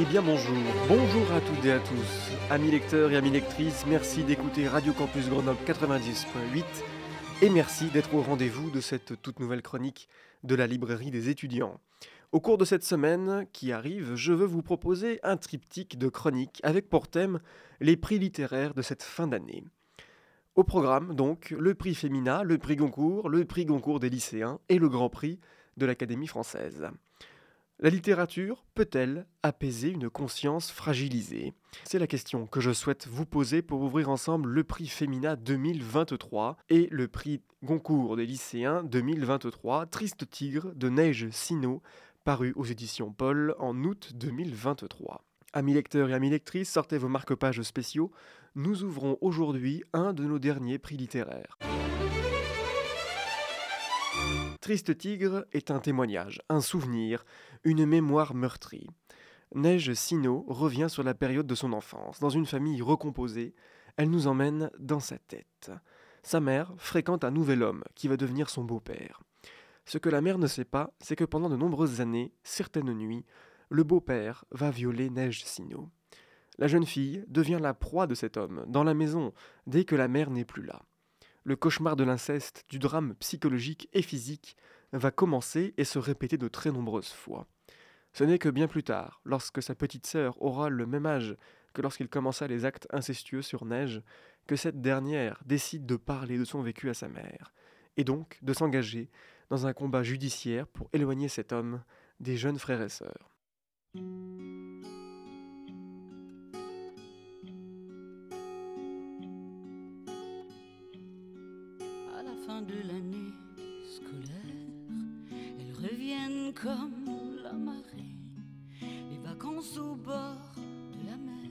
Eh bien bonjour, bonjour à toutes et à tous. Amis lecteurs et amis lectrices, merci d'écouter Radio Campus Grenoble 90.8 et merci d'être au rendez-vous de cette toute nouvelle chronique de la librairie des étudiants. Au cours de cette semaine qui arrive, je veux vous proposer un triptyque de chroniques avec pour thème les prix littéraires de cette fin d'année. Au programme, donc, le prix Femina, le prix Goncourt, le prix Goncourt des lycéens et le grand prix de l'Académie française. La littérature peut-elle apaiser une conscience fragilisée? C'est la question que je souhaite vous poser pour ouvrir ensemble le prix Femina 2023 et le prix Goncourt des lycéens 2023, Triste Tigre de Neige Sino, paru aux éditions Paul en août 2023. Amis lecteurs et amis lectrices, sortez vos marque-pages spéciaux. Nous ouvrons aujourd'hui un de nos derniers prix littéraires. Triste Tigre est un témoignage, un souvenir, une mémoire meurtrie. Neige Sino revient sur la période de son enfance. Dans une famille recomposée, elle nous emmène dans sa tête. Sa mère fréquente un nouvel homme qui va devenir son beau-père. Ce que la mère ne sait pas, c'est que pendant de nombreuses années, certaines nuits, le beau-père va violer Neige Sino. La jeune fille devient la proie de cet homme, dans la maison, dès que la mère n'est plus là le cauchemar de l'inceste, du drame psychologique et physique, va commencer et se répéter de très nombreuses fois. Ce n'est que bien plus tard, lorsque sa petite sœur aura le même âge que lorsqu'il commença les actes incestueux sur Neige, que cette dernière décide de parler de son vécu à sa mère, et donc de s'engager dans un combat judiciaire pour éloigner cet homme des jeunes frères et sœurs. Comme la marée, les vacances au bord de la mer,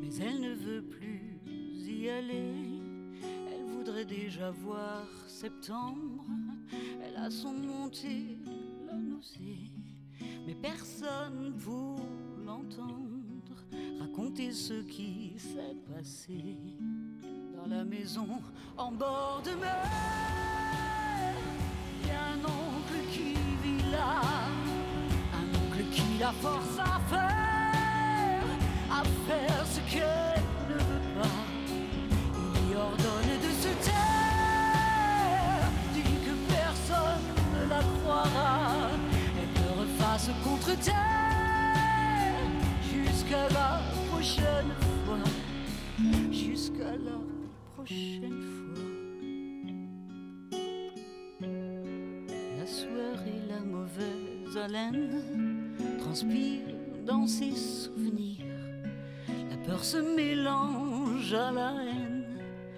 mais elle ne veut plus y aller, elle voudrait déjà voir septembre, elle a son montée la nausée, mais personne pour l'entendre raconter ce qui s'est passé la maison en bord de mer. Y a force à faire, à faire ce qu'elle ne veut pas. Il lui ordonne de se taire, dit que personne ne la croira, elle me refasse contre terre. Jusqu'à la prochaine fois, jusqu'à la prochaine fois. La et la mauvaise haleine transpirent dans ses souvenirs. La peur se mélange à la haine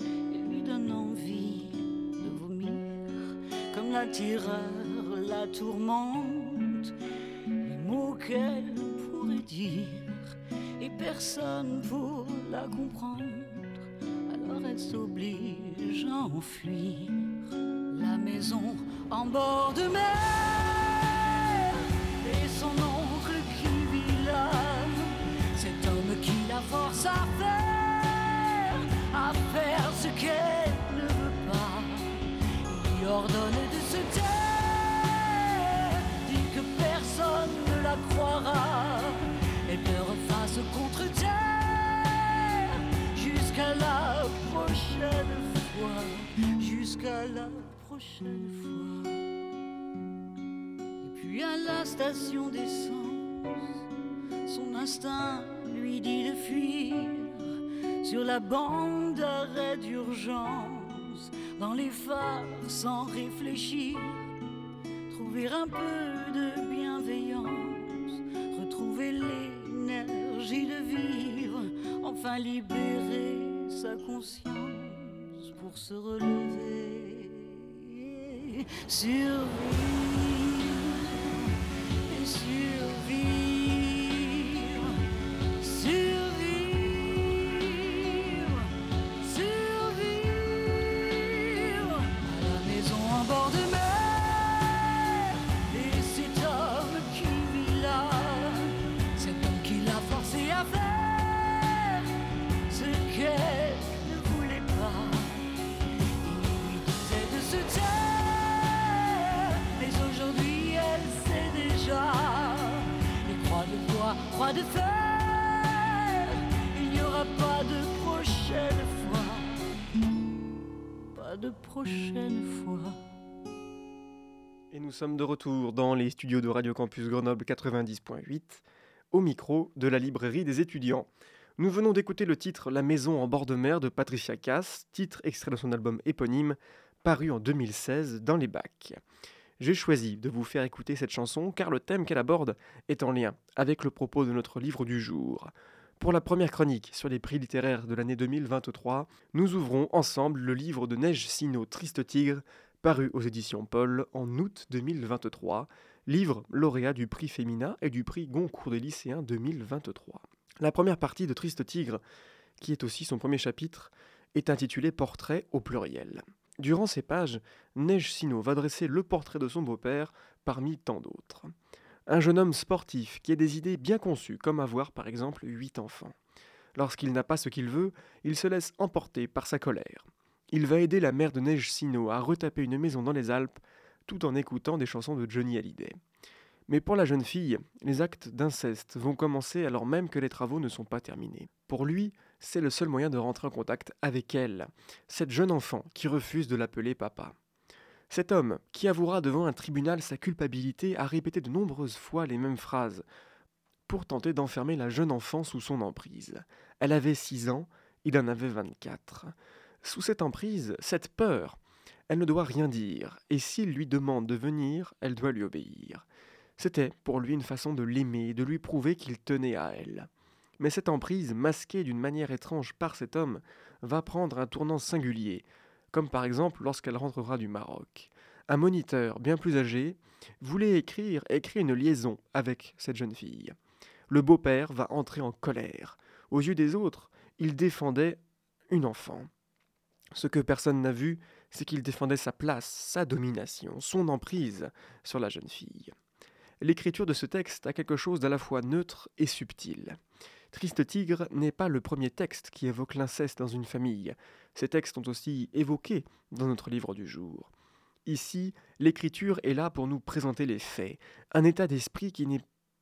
et lui donne envie de vomir. Comme la terreur la tourmente, les mots qu'elle pourrait dire et personne pour la comprendre elle s'oblige à enfuir la maison en bord de mer et son oncle ordonne de se taire, dit que personne ne la croira, et pleure face contre terre jusqu'à la prochaine fois, jusqu'à la prochaine fois. Et puis à la station d'essence, son instinct lui dit de fuir. Sur la bande d'arrêt d'urgence, dans les phares sans réfléchir, trouver un peu de bienveillance, retrouver l'énergie de vivre, enfin libérer sa conscience pour se relever, survivre et survivre. bras de prochaine fois. Et nous sommes de retour dans les studios de Radio Campus Grenoble 90.8, au micro de la librairie des étudiants. Nous venons d'écouter le titre La maison en bord de mer de Patricia Cass, titre extrait de son album éponyme, paru en 2016 dans les bacs. J'ai choisi de vous faire écouter cette chanson car le thème qu'elle aborde est en lien avec le propos de notre livre du jour. Pour la première chronique sur les prix littéraires de l'année 2023, nous ouvrons ensemble le livre de Neige Sino Triste Tigre, paru aux éditions Paul en août 2023, livre lauréat du prix Féminin et du prix Goncourt des lycéens 2023. La première partie de Triste Tigre, qui est aussi son premier chapitre, est intitulée Portrait au pluriel. Durant ces pages, Neige Sino va dresser le portrait de son beau-père parmi tant d'autres. Un jeune homme sportif qui a des idées bien conçues, comme avoir par exemple huit enfants. Lorsqu'il n'a pas ce qu'il veut, il se laisse emporter par sa colère. Il va aider la mère de Neige Sino à retaper une maison dans les Alpes tout en écoutant des chansons de Johnny Hallyday. Mais pour la jeune fille, les actes d'inceste vont commencer alors même que les travaux ne sont pas terminés. Pour lui, c'est le seul moyen de rentrer en contact avec elle, cette jeune enfant qui refuse de l'appeler papa. Cet homme, qui avouera devant un tribunal sa culpabilité, a répété de nombreuses fois les mêmes phrases pour tenter d'enfermer la jeune enfant sous son emprise. Elle avait six ans, il en avait vingt-quatre. Sous cette emprise, cette peur, elle ne doit rien dire, et s'il lui demande de venir, elle doit lui obéir. C'était pour lui une façon de l'aimer, de lui prouver qu'il tenait à elle. Mais cette emprise, masquée d'une manière étrange par cet homme, va prendre un tournant singulier, comme par exemple lorsqu'elle rentrera du Maroc. Un moniteur, bien plus âgé, voulait écrire, écrire une liaison avec cette jeune fille. Le beau-père va entrer en colère. Aux yeux des autres, il défendait une enfant. Ce que personne n'a vu, c'est qu'il défendait sa place, sa domination, son emprise sur la jeune fille. L'écriture de ce texte a quelque chose d'à la fois neutre et subtil. Triste Tigre n'est pas le premier texte qui évoque l'inceste dans une famille. Ces textes ont aussi évoqué dans notre livre du jour. Ici, l'écriture est là pour nous présenter les faits, un état d'esprit qui n'est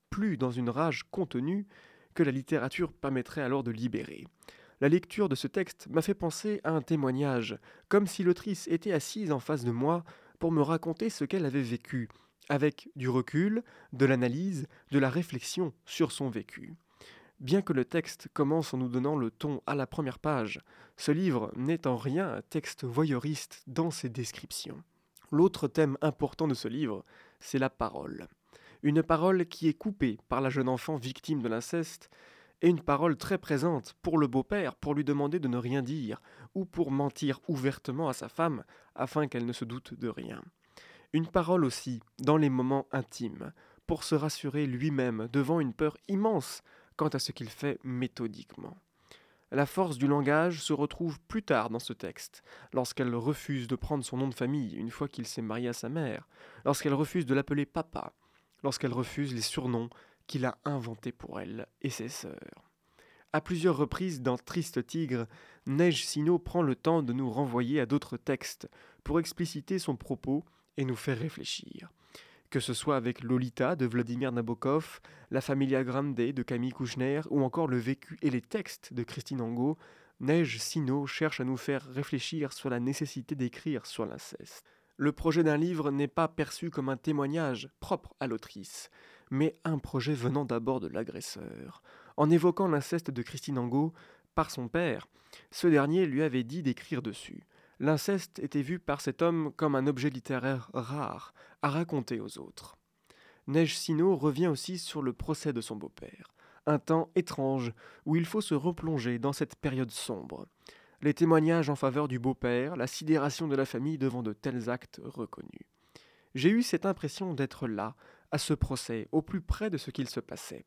plus dans une rage contenue que la littérature permettrait alors de libérer. La lecture de ce texte m'a fait penser à un témoignage, comme si l'autrice était assise en face de moi pour me raconter ce qu'elle avait vécu, avec du recul, de l'analyse, de la réflexion sur son vécu. Bien que le texte commence en nous donnant le ton à la première page, ce livre n'est en rien un texte voyeuriste dans ses descriptions. L'autre thème important de ce livre, c'est la parole. Une parole qui est coupée par la jeune enfant victime de l'inceste, et une parole très présente pour le beau-père pour lui demander de ne rien dire, ou pour mentir ouvertement à sa femme afin qu'elle ne se doute de rien. Une parole aussi dans les moments intimes, pour se rassurer lui-même devant une peur immense quant à ce qu'il fait méthodiquement. La force du langage se retrouve plus tard dans ce texte, lorsqu'elle refuse de prendre son nom de famille une fois qu'il s'est marié à sa mère, lorsqu'elle refuse de l'appeler papa, lorsqu'elle refuse les surnoms qu'il a inventés pour elle et ses sœurs. À plusieurs reprises dans Triste Tigre, Neige Sino prend le temps de nous renvoyer à d'autres textes pour expliciter son propos et nous faire réfléchir que ce soit avec Lolita de Vladimir Nabokov, La Familia Grande de Camille Kouchner ou encore Le Vécu et les textes de Christine Angot, Neige Sino cherche à nous faire réfléchir sur la nécessité d'écrire sur l'inceste. Le projet d'un livre n'est pas perçu comme un témoignage propre à l'autrice, mais un projet venant d'abord de l'agresseur. En évoquant l'inceste de Christine Angot par son père, ce dernier lui avait dit d'écrire dessus. L'inceste était vu par cet homme comme un objet littéraire rare à raconter aux autres. Neige Sino revient aussi sur le procès de son beau-père, un temps étrange où il faut se replonger dans cette période sombre. Les témoignages en faveur du beau-père, la sidération de la famille devant de tels actes reconnus. J'ai eu cette impression d'être là, à ce procès, au plus près de ce qu'il se passait.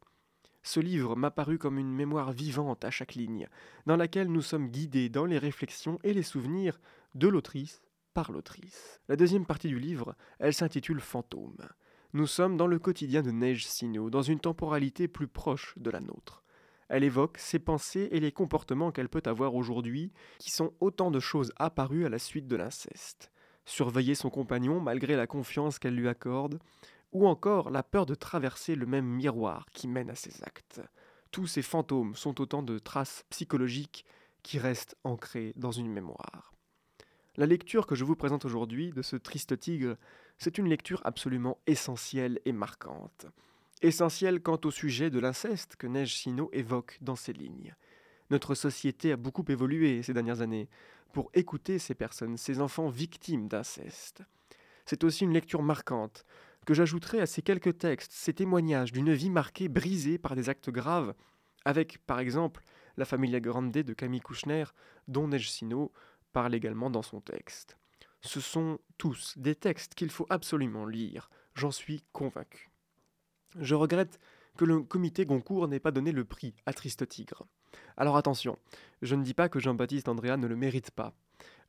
Ce livre m'a paru comme une mémoire vivante à chaque ligne, dans laquelle nous sommes guidés dans les réflexions et les souvenirs de l'autrice par l'autrice. La deuxième partie du livre, elle s'intitule Fantôme. Nous sommes dans le quotidien de Neige Sino, dans une temporalité plus proche de la nôtre. Elle évoque ses pensées et les comportements qu'elle peut avoir aujourd'hui, qui sont autant de choses apparues à la suite de l'inceste. Surveiller son compagnon malgré la confiance qu'elle lui accorde, ou encore la peur de traverser le même miroir qui mène à ses actes. Tous ces fantômes sont autant de traces psychologiques qui restent ancrées dans une mémoire. La lecture que je vous présente aujourd'hui de ce triste tigre, c'est une lecture absolument essentielle et marquante. Essentielle quant au sujet de l'inceste que Neige Sino évoque dans ses lignes. Notre société a beaucoup évolué ces dernières années pour écouter ces personnes, ces enfants victimes d'inceste. C'est aussi une lecture marquante que j'ajouterai à ces quelques textes, ces témoignages d'une vie marquée, brisée par des actes graves, avec par exemple la Familia Grande de Camille Kouchner, dont Neige Sino parle également dans son texte. Ce sont tous des textes qu'il faut absolument lire, j'en suis convaincu. Je regrette que le comité Goncourt n'ait pas donné le prix à Triste Tigre. Alors attention, je ne dis pas que Jean-Baptiste Andréa ne le mérite pas.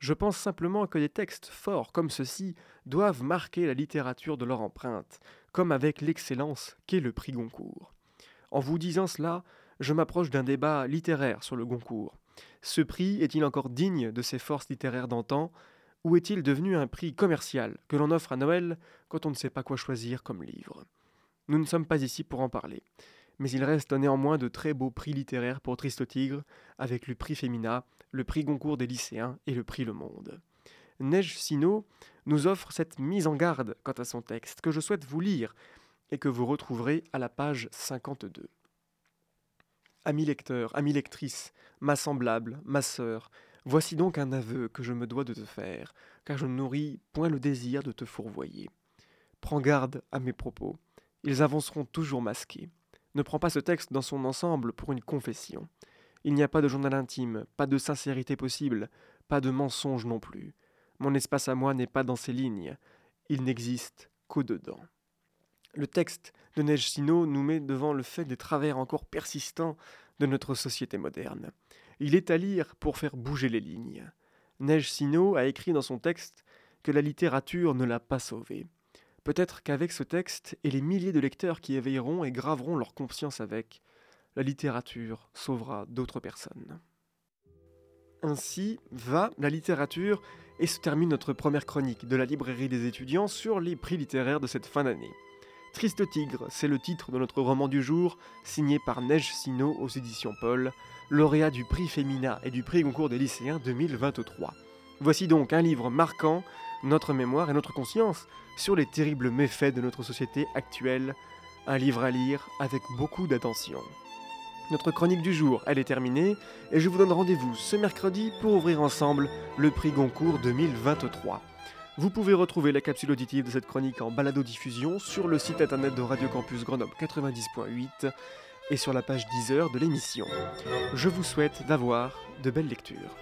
Je pense simplement que des textes forts comme ceux-ci doivent marquer la littérature de leur empreinte, comme avec l'excellence qu'est le prix Goncourt. En vous disant cela, je m'approche d'un débat littéraire sur le Goncourt. Ce prix est-il encore digne de ses forces littéraires d'antan, ou est-il devenu un prix commercial que l'on offre à Noël quand on ne sait pas quoi choisir comme livre? Nous ne sommes pas ici pour en parler, mais il reste néanmoins de très beaux prix littéraires pour Triste Tigre, avec le prix Femina, le prix Goncourt des lycéens et le prix Le Monde. Neige Sino nous offre cette mise en garde quant à son texte que je souhaite vous lire et que vous retrouverez à la page 52. Ami lecteur, ami lectrice, ma semblable, ma sœur, voici donc un aveu que je me dois de te faire, car je ne nourris point le désir de te fourvoyer. Prends garde à mes propos, ils avanceront toujours masqués. Ne prends pas ce texte dans son ensemble pour une confession. Il n'y a pas de journal intime, pas de sincérité possible, pas de mensonge non plus. Mon espace à moi n'est pas dans ces lignes, il n'existe qu'au-dedans. Le texte de Neige Sino nous met devant le fait des travers encore persistants de notre société moderne. Il est à lire pour faire bouger les lignes. Neige Sino a écrit dans son texte que la littérature ne l'a pas sauvé. Peut-être qu'avec ce texte et les milliers de lecteurs qui éveilleront et graveront leur conscience avec, la littérature sauvera d'autres personnes. Ainsi va la littérature et se termine notre première chronique de la librairie des étudiants sur les prix littéraires de cette fin d'année. Triste Tigre, c'est le titre de notre roman du jour, signé par Neige Sino aux éditions Paul, lauréat du prix Femina et du prix Concours des lycéens 2023. Voici donc un livre marquant notre mémoire et notre conscience sur les terribles méfaits de notre société actuelle, un livre à lire avec beaucoup d'attention. Notre chronique du jour, elle est terminée, et je vous donne rendez-vous ce mercredi pour ouvrir ensemble le prix Goncourt 2023. Vous pouvez retrouver la capsule auditive de cette chronique en balado-diffusion sur le site internet de Radio Campus Grenoble 90.8 et sur la page 10 heures de l'émission. Je vous souhaite d'avoir de belles lectures.